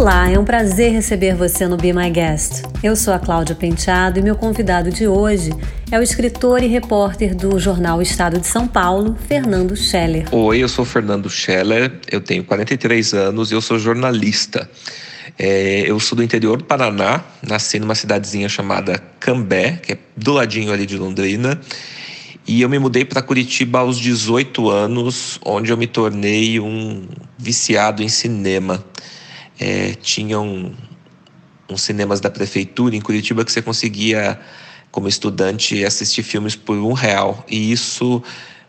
Olá, é um prazer receber você no Be My Guest. Eu sou a Cláudia Penteado e meu convidado de hoje é o escritor e repórter do jornal Estado de São Paulo, Fernando Scheller. Oi, eu sou Fernando Scheller, eu tenho 43 anos e eu sou jornalista. É, eu sou do interior do Paraná, nasci numa cidadezinha chamada Cambé, que é do ladinho ali de Londrina. E eu me mudei para Curitiba aos 18 anos, onde eu me tornei um viciado em cinema é, tinham uns cinemas da prefeitura em Curitiba que você conseguia, como estudante, assistir filmes por um real. E isso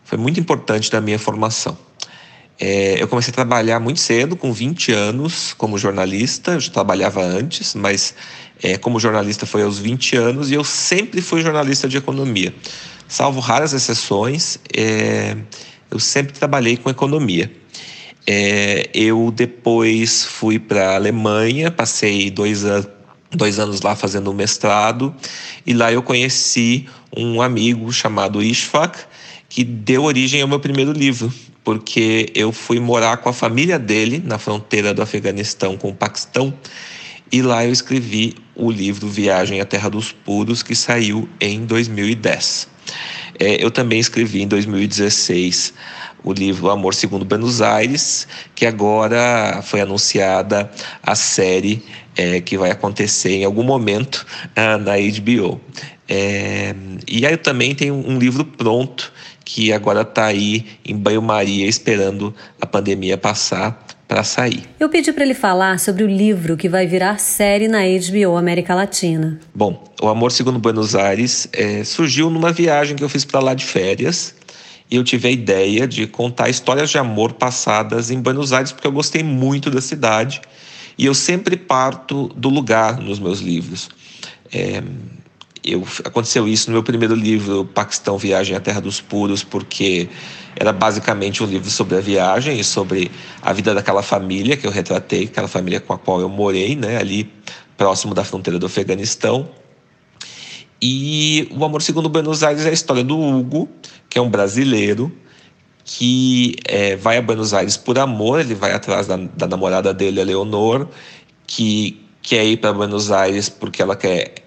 foi muito importante na minha formação. É, eu comecei a trabalhar muito cedo, com 20 anos, como jornalista. Eu já trabalhava antes, mas é, como jornalista foi aos 20 anos e eu sempre fui jornalista de economia. Salvo raras exceções, é, eu sempre trabalhei com economia. É, eu depois fui para a Alemanha, passei dois, an dois anos lá fazendo mestrado, e lá eu conheci um amigo chamado Ishfaq, que deu origem ao meu primeiro livro, porque eu fui morar com a família dele na fronteira do Afeganistão com o Paquistão, e lá eu escrevi o livro Viagem à Terra dos Puros, que saiu em 2010. É, eu também escrevi em 2016 o livro Amor Segundo Buenos Aires, que agora foi anunciada a série é, que vai acontecer em algum momento ah, na HBO. É, e aí eu também tenho um livro pronto que agora está aí em banho-maria esperando a pandemia passar para sair. Eu pedi para ele falar sobre o livro que vai virar série na HBO América Latina. Bom, O Amor Segundo Buenos Aires é, surgiu numa viagem que eu fiz para lá de férias e eu tive a ideia de contar histórias de amor passadas em Buenos Aires, porque eu gostei muito da cidade e eu sempre parto do lugar nos meus livros. É, eu, aconteceu isso no meu primeiro livro, Paquistão Viagem à Terra dos Puros, porque era basicamente um livro sobre a viagem e sobre a vida daquela família que eu retratei, aquela família com a qual eu morei, né, ali próximo da fronteira do Afeganistão. E O Amor Segundo Buenos Aires é a história do Hugo, que é um brasileiro que é, vai a Buenos Aires por amor, ele vai atrás da, da namorada dele, a Leonor, que quer ir para Buenos Aires porque ela quer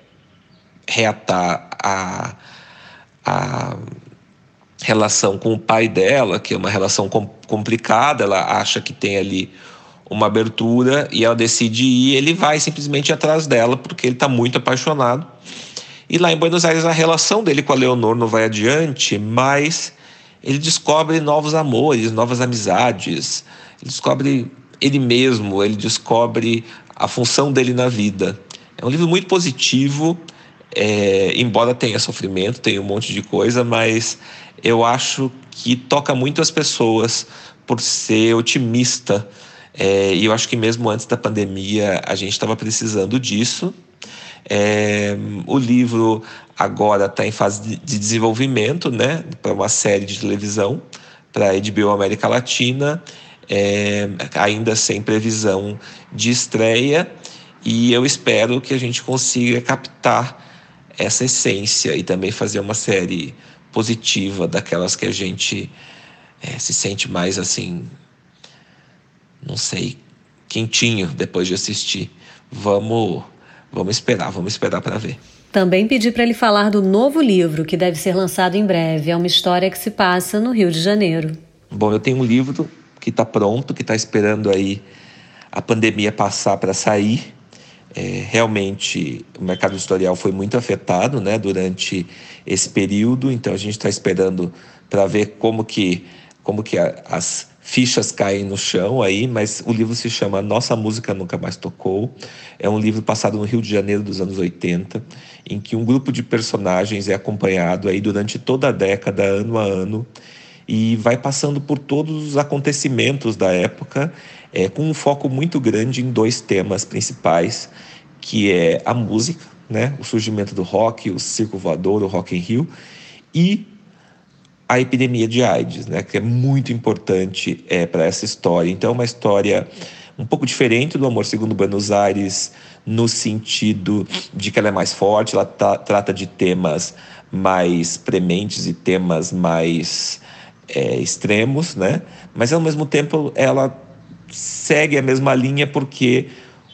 reatar a, a relação com o pai dela, que é uma relação com, complicada, ela acha que tem ali uma abertura e ela decide ir, ele vai simplesmente atrás dela porque ele está muito apaixonado. E lá em Buenos Aires a relação dele com a Leonor não vai adiante, mas ele descobre novos amores, novas amizades, ele descobre ele mesmo, ele descobre a função dele na vida. É um livro muito positivo, é, embora tenha sofrimento, tenha um monte de coisa, mas eu acho que toca muito as pessoas por ser otimista. É, e eu acho que mesmo antes da pandemia a gente estava precisando disso. É, o livro agora está em fase de desenvolvimento, né, para uma série de televisão para a HBO América Latina, é, ainda sem previsão de estreia, e eu espero que a gente consiga captar essa essência e também fazer uma série positiva daquelas que a gente é, se sente mais assim, não sei, quentinho depois de assistir. Vamos Vamos esperar, vamos esperar para ver. Também pedi para ele falar do novo livro que deve ser lançado em breve. É uma história que se passa no Rio de Janeiro. Bom, eu tenho um livro que está pronto, que está esperando aí a pandemia passar para sair. É, realmente o mercado editorial foi muito afetado né, durante esse período, então a gente está esperando para ver como que, como que a, as fichas caem no chão aí, mas o livro se chama Nossa Música Nunca Mais Tocou. É um livro passado no Rio de Janeiro dos anos 80, em que um grupo de personagens é acompanhado aí durante toda a década, ano a ano, e vai passando por todos os acontecimentos da época, é, com um foco muito grande em dois temas principais, que é a música, né, o surgimento do rock, o circo voador, o Rock in Rio, e a epidemia de AIDS, né, que é muito importante é, para essa história. Então, é uma história um pouco diferente do Amor Segundo Buenos Aires, no sentido de que ela é mais forte, ela trata de temas mais prementes e temas mais é, extremos, né? Mas ao mesmo tempo ela segue a mesma linha porque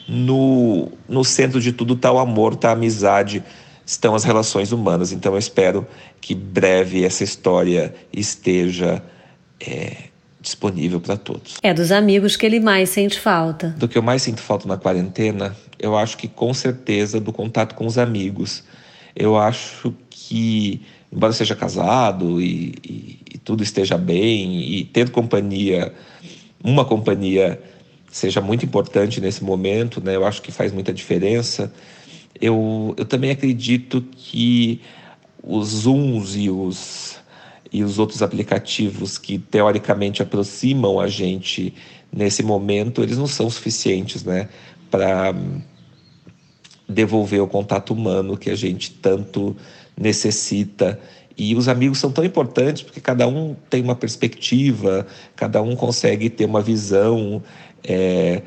no, no centro de tudo está o amor, está a amizade, estão as relações humanas. Então eu espero que breve essa história esteja é, disponível para todos. É dos amigos que ele mais sente falta. Do que eu mais sinto falta na quarentena, eu acho que com certeza do contato com os amigos. Eu acho que, embora seja casado e, e, e tudo esteja bem e ter companhia, uma companhia seja muito importante nesse momento, né? Eu acho que faz muita diferença. Eu, eu também acredito que os Zooms e os, e os outros aplicativos que teoricamente aproximam a gente nesse momento, eles não são suficientes né, para devolver o contato humano que a gente tanto necessita. E os amigos são tão importantes porque cada um tem uma perspectiva, cada um consegue ter uma visão é,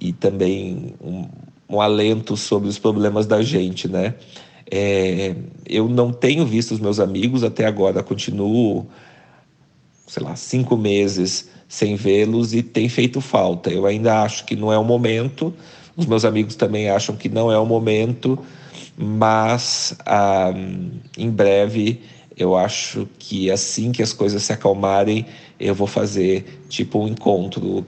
e também um, um alento sobre os problemas da gente, né? É, eu não tenho visto os meus amigos até agora, continuo, sei lá, cinco meses sem vê-los e tem feito falta. Eu ainda acho que não é o momento, os meus amigos também acham que não é o momento, mas ah, em breve eu acho que assim que as coisas se acalmarem, eu vou fazer tipo um encontro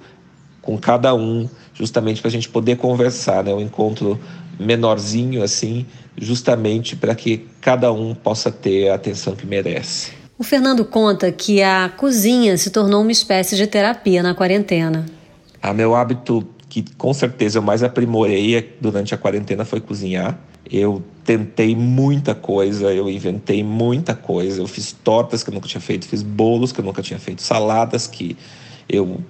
com cada um, justamente para a gente poder conversar, né? Um encontro menorzinho assim, justamente para que cada um possa ter a atenção que merece. O Fernando conta que a cozinha se tornou uma espécie de terapia na quarentena. Ah, meu hábito que com certeza eu mais aprimorei durante a quarentena foi cozinhar. Eu tentei muita coisa, eu inventei muita coisa. Eu fiz tortas que eu nunca tinha feito, fiz bolos que eu nunca tinha feito, saladas que eu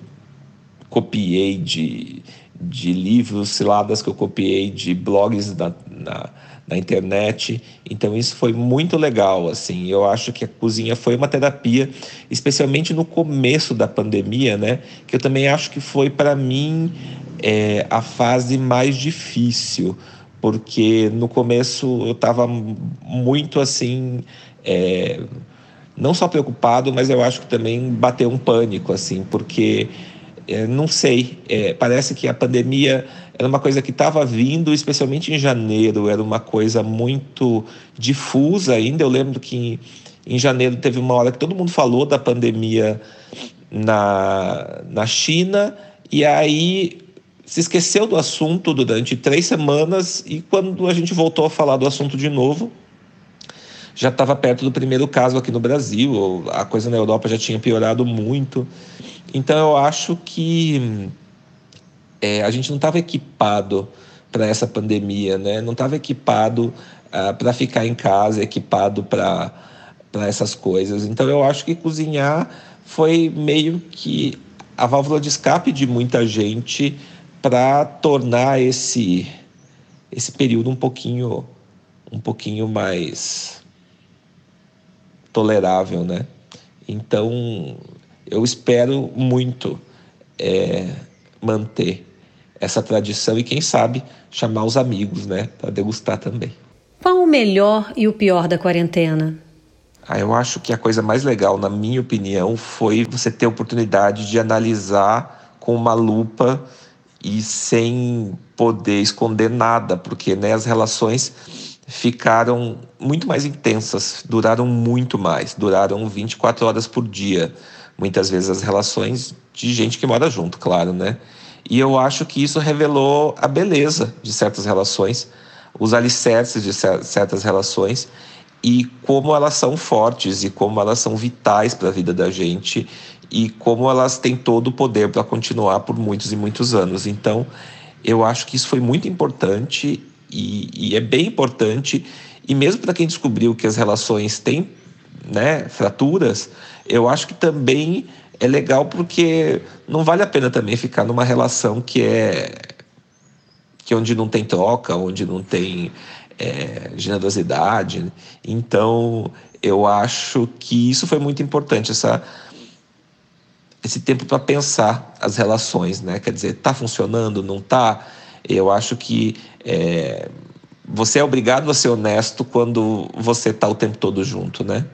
copiei de, de livros, ciladas que eu copiei de blogs na, na, na, internet. Então isso foi muito legal, assim. Eu acho que a cozinha foi uma terapia, especialmente no começo da pandemia, né? Que eu também acho que foi para mim é, a fase mais difícil, porque no começo eu estava muito assim. É, não só preocupado, mas eu acho que também bateu um pânico, assim, porque é, não sei, é, parece que a pandemia era uma coisa que estava vindo, especialmente em janeiro, era uma coisa muito difusa ainda. Eu lembro que em, em janeiro teve uma hora que todo mundo falou da pandemia na, na China, e aí se esqueceu do assunto durante três semanas, e quando a gente voltou a falar do assunto de novo, já estava perto do primeiro caso aqui no Brasil, a coisa na Europa já tinha piorado muito. Então eu acho que é, a gente não estava equipado para essa pandemia, né? Não estava equipado ah, para ficar em casa, equipado para essas coisas. Então eu acho que cozinhar foi meio que a válvula de escape de muita gente para tornar esse esse período um pouquinho um pouquinho mais tolerável, né? Então eu espero muito é, manter essa tradição e, quem sabe, chamar os amigos, né, para degustar também. Qual o melhor e o pior da quarentena? Ah, eu acho que a coisa mais legal, na minha opinião, foi você ter a oportunidade de analisar com uma lupa e sem poder esconder nada, porque né, as relações ficaram muito mais intensas, duraram muito mais, duraram 24 horas por dia muitas vezes as relações de gente que mora junto, claro, né? E eu acho que isso revelou a beleza de certas relações, os alicerces de certas relações e como elas são fortes e como elas são vitais para a vida da gente e como elas têm todo o poder para continuar por muitos e muitos anos. Então, eu acho que isso foi muito importante e, e é bem importante. E mesmo para quem descobriu que as relações têm né, fraturas, eu acho que também é legal porque não vale a pena também ficar numa relação que é que é onde não tem troca, onde não tem é, generosidade. Então, eu acho que isso foi muito importante, essa, esse tempo para pensar as relações, né? Quer dizer, tá funcionando, não tá? Eu acho que é, você é obrigado a ser honesto quando você tá o tempo todo junto, né?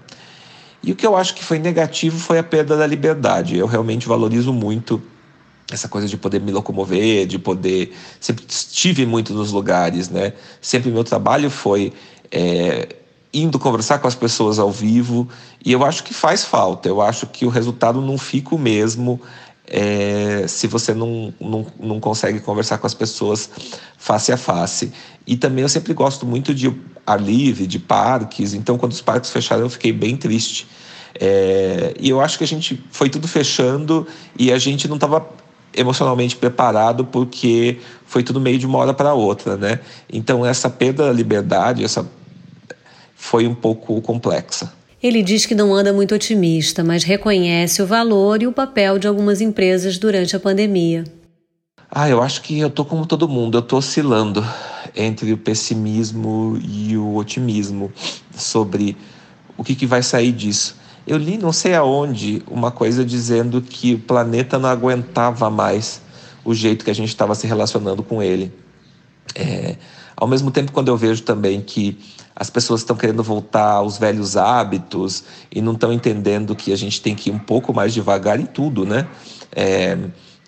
E o que eu acho que foi negativo foi a perda da liberdade. Eu realmente valorizo muito essa coisa de poder me locomover, de poder. Sempre estive muito nos lugares, né? Sempre meu trabalho foi é, indo conversar com as pessoas ao vivo, e eu acho que faz falta. Eu acho que o resultado não fica o mesmo é, se você não, não, não consegue conversar com as pessoas face a face. E também eu sempre gosto muito de ar livre, de parques, então quando os parques fecharam eu fiquei bem triste. É, e eu acho que a gente foi tudo fechando e a gente não estava emocionalmente preparado porque foi tudo meio de uma hora para outra, né? Então essa perda da liberdade, essa foi um pouco complexa. Ele diz que não anda muito otimista, mas reconhece o valor e o papel de algumas empresas durante a pandemia. Ah, eu acho que eu tô como todo mundo, eu tô oscilando entre o pessimismo e o otimismo sobre o que, que vai sair disso. Eu li não sei aonde uma coisa dizendo que o planeta não aguentava mais o jeito que a gente estava se relacionando com ele. É, ao mesmo tempo, quando eu vejo também que as pessoas estão querendo voltar aos velhos hábitos e não estão entendendo que a gente tem que ir um pouco mais devagar em tudo, né? É,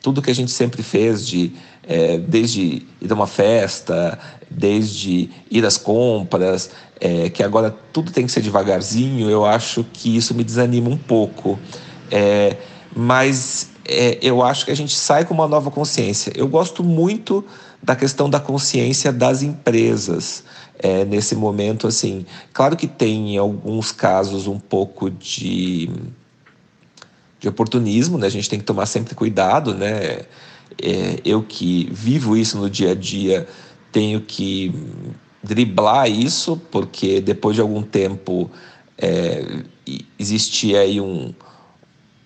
tudo que a gente sempre fez, de, é, desde ir a uma festa, desde ir às compras, é, que agora tudo tem que ser devagarzinho, eu acho que isso me desanima um pouco. É, mas é, eu acho que a gente sai com uma nova consciência. Eu gosto muito da questão da consciência das empresas é, nesse momento. Assim, claro que tem em alguns casos um pouco de de oportunismo, né? A gente tem que tomar sempre cuidado, né? É, eu que vivo isso no dia a dia tenho que driblar isso, porque depois de algum tempo é, existia aí um,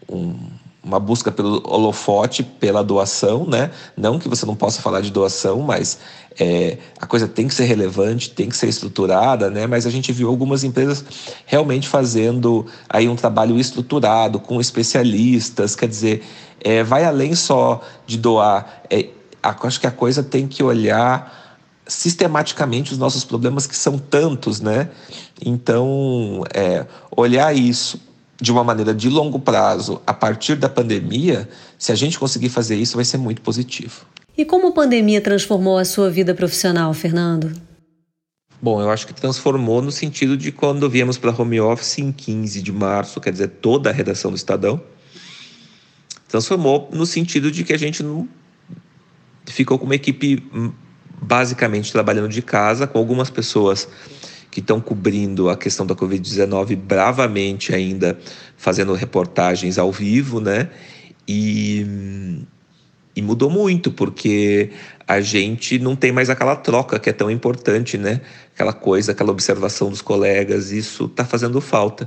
um uma busca pelo holofote, pela doação, né? Não que você não possa falar de doação, mas é, a coisa tem que ser relevante, tem que ser estruturada, né? Mas a gente viu algumas empresas realmente fazendo aí um trabalho estruturado, com especialistas, quer dizer, é, vai além só de doar. É, acho que a coisa tem que olhar sistematicamente os nossos problemas que são tantos, né? Então, é, olhar isso de uma maneira de longo prazo, a partir da pandemia, se a gente conseguir fazer isso, vai ser muito positivo. E como a pandemia transformou a sua vida profissional, Fernando? Bom, eu acho que transformou no sentido de quando viemos para home office em 15 de março, quer dizer, toda a redação do Estadão. Transformou no sentido de que a gente não ficou com uma equipe hum, basicamente trabalhando de casa, com algumas pessoas que estão cobrindo a questão da Covid-19 bravamente ainda, fazendo reportagens ao vivo, né? E, e mudou muito, porque a gente não tem mais aquela troca que é tão importante, né? Aquela coisa, aquela observação dos colegas, isso está fazendo falta.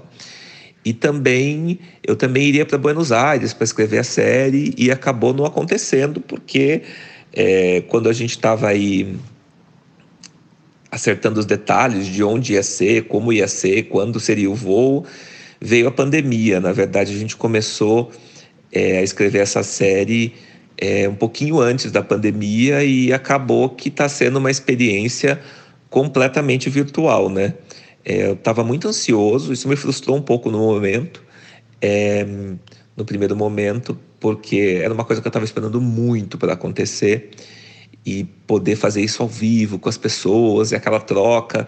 E também, eu também iria para Buenos Aires para escrever a série e acabou não acontecendo, porque é, quando a gente estava aí acertando os detalhes de onde ia ser, como ia ser, quando seria o voo, veio a pandemia. Na verdade, a gente começou é, a escrever essa série é, um pouquinho antes da pandemia e acabou que está sendo uma experiência completamente virtual, né? É, eu estava muito ansioso, isso me frustrou um pouco no momento, é, no primeiro momento, porque era uma coisa que eu estava esperando muito para acontecer e poder fazer isso ao vivo com as pessoas e aquela troca.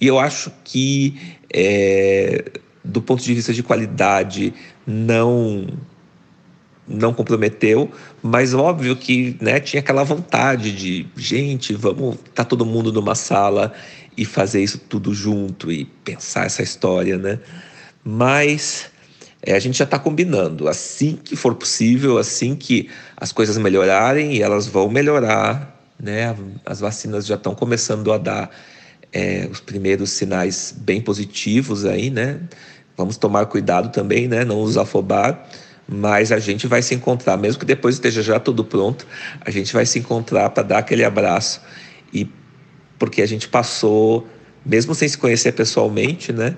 E eu acho que, é, do ponto de vista de qualidade, não não comprometeu, mas óbvio que né, tinha aquela vontade de gente, vamos tá todo mundo numa sala e fazer isso tudo junto e pensar essa história, né? Mas é, a gente já está combinando. Assim que for possível, assim que as coisas melhorarem, e elas vão melhorar, né? As vacinas já estão começando a dar é, os primeiros sinais bem positivos aí, né? Vamos tomar cuidado também, né? Não nos afobar, mas a gente vai se encontrar, mesmo que depois esteja já tudo pronto, a gente vai se encontrar para dar aquele abraço e porque a gente passou, mesmo sem se conhecer pessoalmente, né?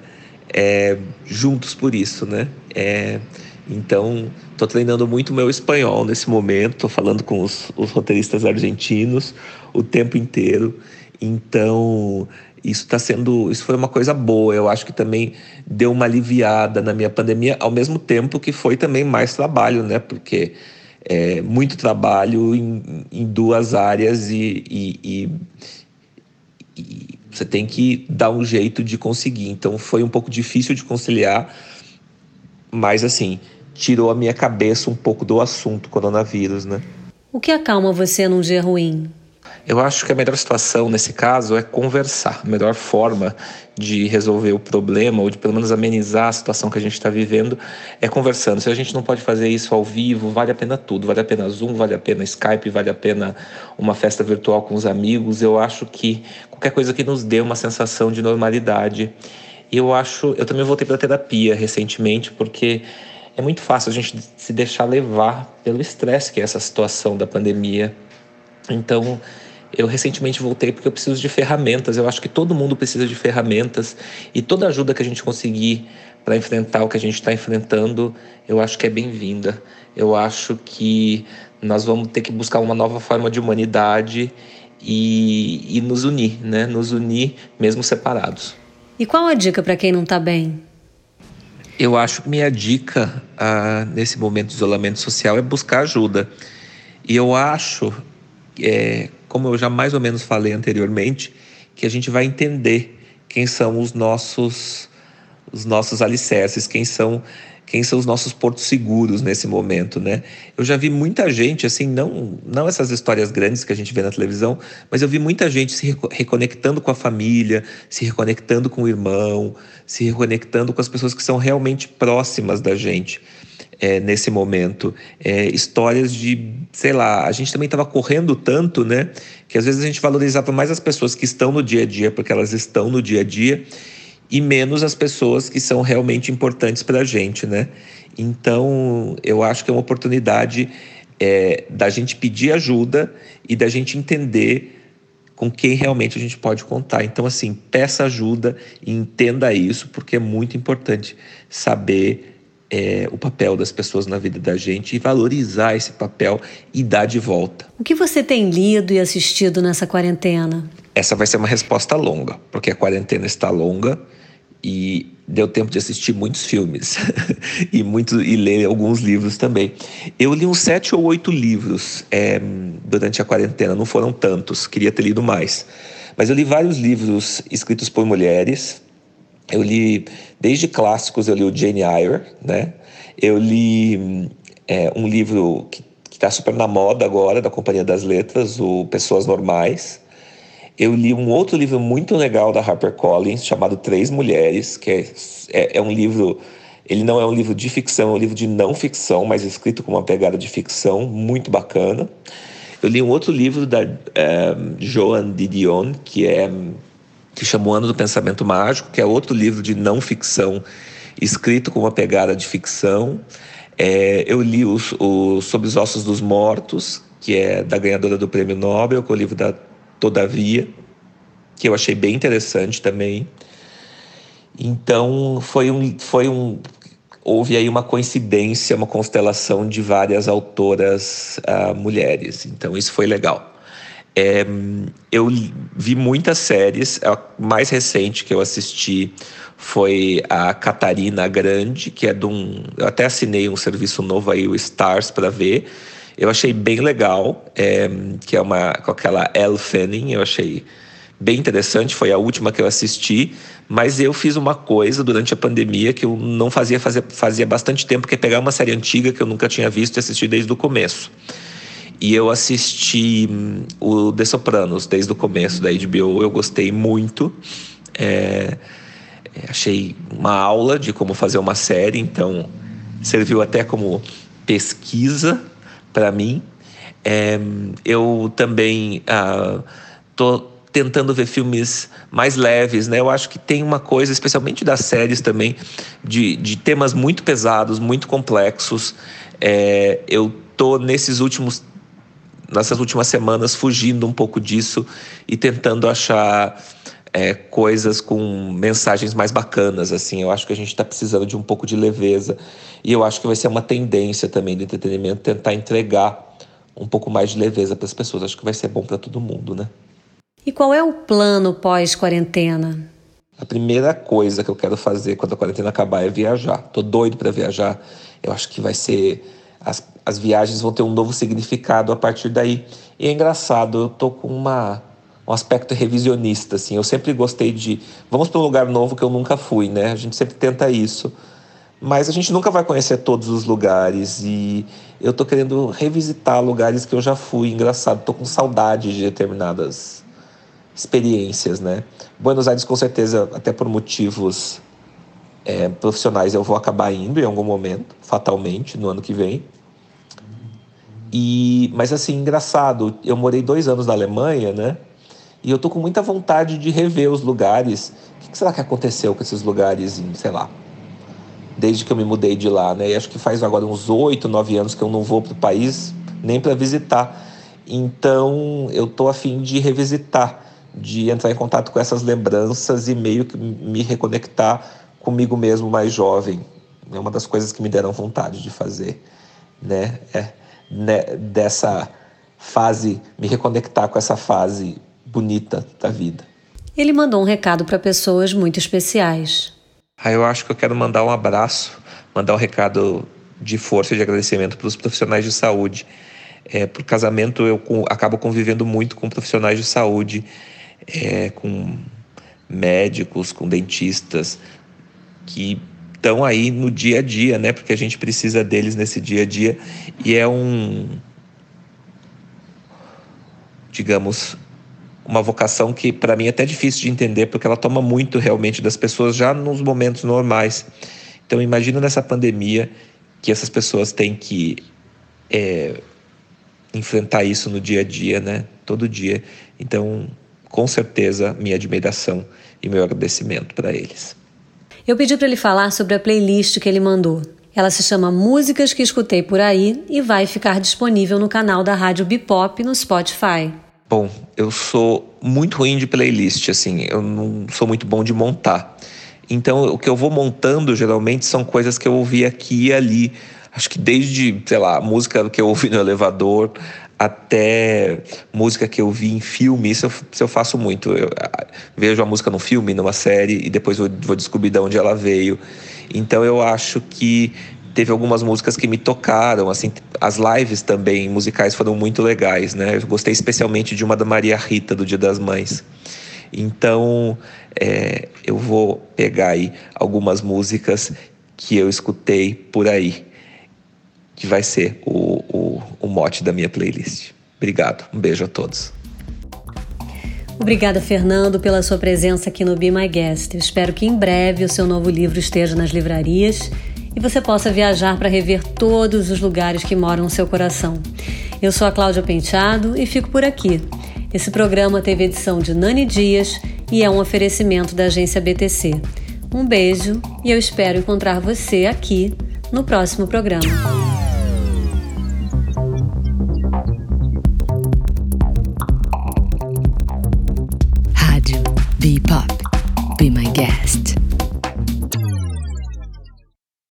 É, juntos por isso, né? É, então, estou treinando muito meu espanhol nesse momento, estou falando com os, os, roteiristas argentinos o tempo inteiro. Então, isso está sendo, isso foi uma coisa boa. Eu acho que também deu uma aliviada na minha pandemia, ao mesmo tempo que foi também mais trabalho, né? Porque é, muito trabalho em, em duas áreas e, e, e, e, você tem que dar um jeito de conseguir. Então foi um pouco difícil de conciliar, mas assim, tirou a minha cabeça um pouco do assunto coronavírus, né? O que acalma você num dia ruim? Eu acho que a melhor situação nesse caso é conversar. A melhor forma de resolver o problema, ou de pelo menos amenizar a situação que a gente está vivendo, é conversando. Se a gente não pode fazer isso ao vivo, vale a pena tudo. Vale a pena Zoom, vale a pena Skype, vale a pena uma festa virtual com os amigos. Eu acho que qualquer coisa que nos dê uma sensação de normalidade. E eu acho. Eu também voltei para terapia recentemente, porque é muito fácil a gente se deixar levar pelo estresse que é essa situação da pandemia. Então eu recentemente voltei porque eu preciso de ferramentas. Eu acho que todo mundo precisa de ferramentas e toda ajuda que a gente conseguir para enfrentar o que a gente está enfrentando, eu acho que é bem-vinda. Eu acho que nós vamos ter que buscar uma nova forma de humanidade e, e nos unir, né? Nos unir mesmo separados. E qual a dica para quem não está bem? Eu acho que minha dica ah, nesse momento de isolamento social é buscar ajuda. E eu acho, é, como eu já mais ou menos falei anteriormente, que a gente vai entender quem são os nossos os nossos alicerces, quem são quem são os nossos portos seguros nesse momento, né? Eu já vi muita gente, assim, não, não essas histórias grandes que a gente vê na televisão, mas eu vi muita gente se reconectando com a família, se reconectando com o irmão, se reconectando com as pessoas que são realmente próximas da gente é, nesse momento. É, histórias de, sei lá, a gente também estava correndo tanto, né? Que às vezes a gente valorizava mais as pessoas que estão no dia a dia, porque elas estão no dia a dia, e menos as pessoas que são realmente importantes para a gente, né? Então, eu acho que é uma oportunidade é, da gente pedir ajuda e da gente entender com quem realmente a gente pode contar. Então, assim, peça ajuda e entenda isso, porque é muito importante saber é, o papel das pessoas na vida da gente e valorizar esse papel e dar de volta. O que você tem lido e assistido nessa quarentena? Essa vai ser uma resposta longa, porque a quarentena está longa e deu tempo de assistir muitos filmes e muito e ler alguns livros também. Eu li uns sete ou oito livros é, durante a quarentena, não foram tantos, queria ter lido mais. Mas eu li vários livros escritos por mulheres, eu li, desde clássicos, eu li o Jane Eyre, né? Eu li é, um livro que está super na moda agora, da Companhia das Letras, o Pessoas Normais. Eu li um outro livro muito legal da HarperCollins, chamado Três Mulheres, que é, é, é um livro... Ele não é um livro de ficção, é um livro de não ficção, mas escrito com uma pegada de ficção, muito bacana. Eu li um outro livro da é, Joan Didion, que é que chama O Ano do Pensamento Mágico, que é outro livro de não ficção, escrito com uma pegada de ficção. É, eu li o, o Sob os Ossos dos Mortos, que é da ganhadora do Prêmio Nobel, que é o livro da Todavia, que eu achei bem interessante também. Então, foi um, foi um. Houve aí uma coincidência, uma constelação de várias autoras uh, mulheres. Então, isso foi legal. É, eu vi muitas séries. A mais recente que eu assisti foi a Catarina Grande, que é de um. Eu até assinei um serviço novo aí, o Stars, para ver. Eu achei bem legal, é, que é uma com aquela Elle Fanning, eu achei bem interessante, foi a última que eu assisti, mas eu fiz uma coisa durante a pandemia que eu não fazia fazia, fazia bastante tempo, que é pegar uma série antiga que eu nunca tinha visto e assistir desde o começo. E eu assisti hum, o The Sopranos desde o começo da HBO, eu gostei muito. É, é, achei uma aula de como fazer uma série, então serviu até como pesquisa para mim. É, eu também estou uh, tentando ver filmes mais leves, né? Eu acho que tem uma coisa, especialmente das séries também, de, de temas muito pesados, muito complexos. É, eu tô nesses últimos nessas últimas semanas fugindo um pouco disso e tentando achar é, coisas com mensagens mais bacanas, assim. Eu acho que a gente está precisando de um pouco de leveza e eu acho que vai ser uma tendência também do entretenimento tentar entregar um pouco mais de leveza para as pessoas. Acho que vai ser bom para todo mundo, né? E qual é o plano pós-quarentena? A primeira coisa que eu quero fazer quando a quarentena acabar é viajar. Tô doido para viajar. Eu acho que vai ser as, as viagens vão ter um novo significado a partir daí. E é engraçado, eu tô com uma, um aspecto revisionista, assim. Eu sempre gostei de. Vamos para um lugar novo que eu nunca fui, né? A gente sempre tenta isso. Mas a gente nunca vai conhecer todos os lugares e eu tô querendo revisitar lugares que eu já fui. Engraçado, tô com saudade de determinadas experiências, né? Buenos Aires, com certeza, até por motivos é, profissionais, eu vou acabar indo em algum momento, fatalmente, no ano que vem. E, mas assim, engraçado, eu morei dois anos na Alemanha, né? E eu tô com muita vontade de rever os lugares. O que será que aconteceu com esses lugares em, sei lá, desde que eu me mudei de lá, né? E acho que faz agora uns oito, nove anos que eu não vou para o país nem para visitar. Então eu tô afim de revisitar, de entrar em contato com essas lembranças e meio que me reconectar comigo mesmo mais jovem. É uma das coisas que me deram vontade de fazer, né? É, né? Dessa fase, me reconectar com essa fase bonita da vida. Ele mandou um recado para pessoas muito especiais. Aí eu acho que eu quero mandar um abraço, mandar um recado de força e de agradecimento para os profissionais de saúde. É, por casamento eu com, acabo convivendo muito com profissionais de saúde, é, com médicos, com dentistas, que estão aí no dia a dia, né? Porque a gente precisa deles nesse dia a dia e é um, digamos, uma vocação que para mim é até difícil de entender, porque ela toma muito realmente das pessoas já nos momentos normais. Então, imagina nessa pandemia que essas pessoas têm que é, enfrentar isso no dia a dia, né? Todo dia. Então, com certeza, minha admiração e meu agradecimento para eles. Eu pedi para ele falar sobre a playlist que ele mandou. Ela se chama Músicas que Escutei por Aí e vai ficar disponível no canal da Rádio Bipop no Spotify. Bom, eu sou muito ruim de playlist, assim, eu não sou muito bom de montar. Então, o que eu vou montando geralmente são coisas que eu ouvi aqui e ali. Acho que desde, sei lá, música que eu ouvi no elevador até música que eu vi em filme, isso eu, isso eu faço muito. Eu, vejo a música no filme, numa série, e depois vou descobrir de onde ela veio. Então eu acho que teve algumas músicas que me tocaram, assim, as lives também musicais foram muito legais, né? Eu gostei especialmente de uma da Maria Rita do Dia das Mães. Então, é, eu vou pegar aí algumas músicas que eu escutei por aí, que vai ser o, o, o mote da minha playlist. Obrigado, um beijo a todos. Obrigada, Fernando, pela sua presença aqui no Be My Guest. Eu espero que em breve o seu novo livro esteja nas livrarias e você possa viajar para rever todos os lugares que moram no seu coração. Eu sou a Cláudia Penteado e fico por aqui. Esse programa teve edição de Nani Dias e é um oferecimento da agência BTC. Um beijo e eu espero encontrar você aqui no próximo programa. Rádio Be Pop, Be My Guest.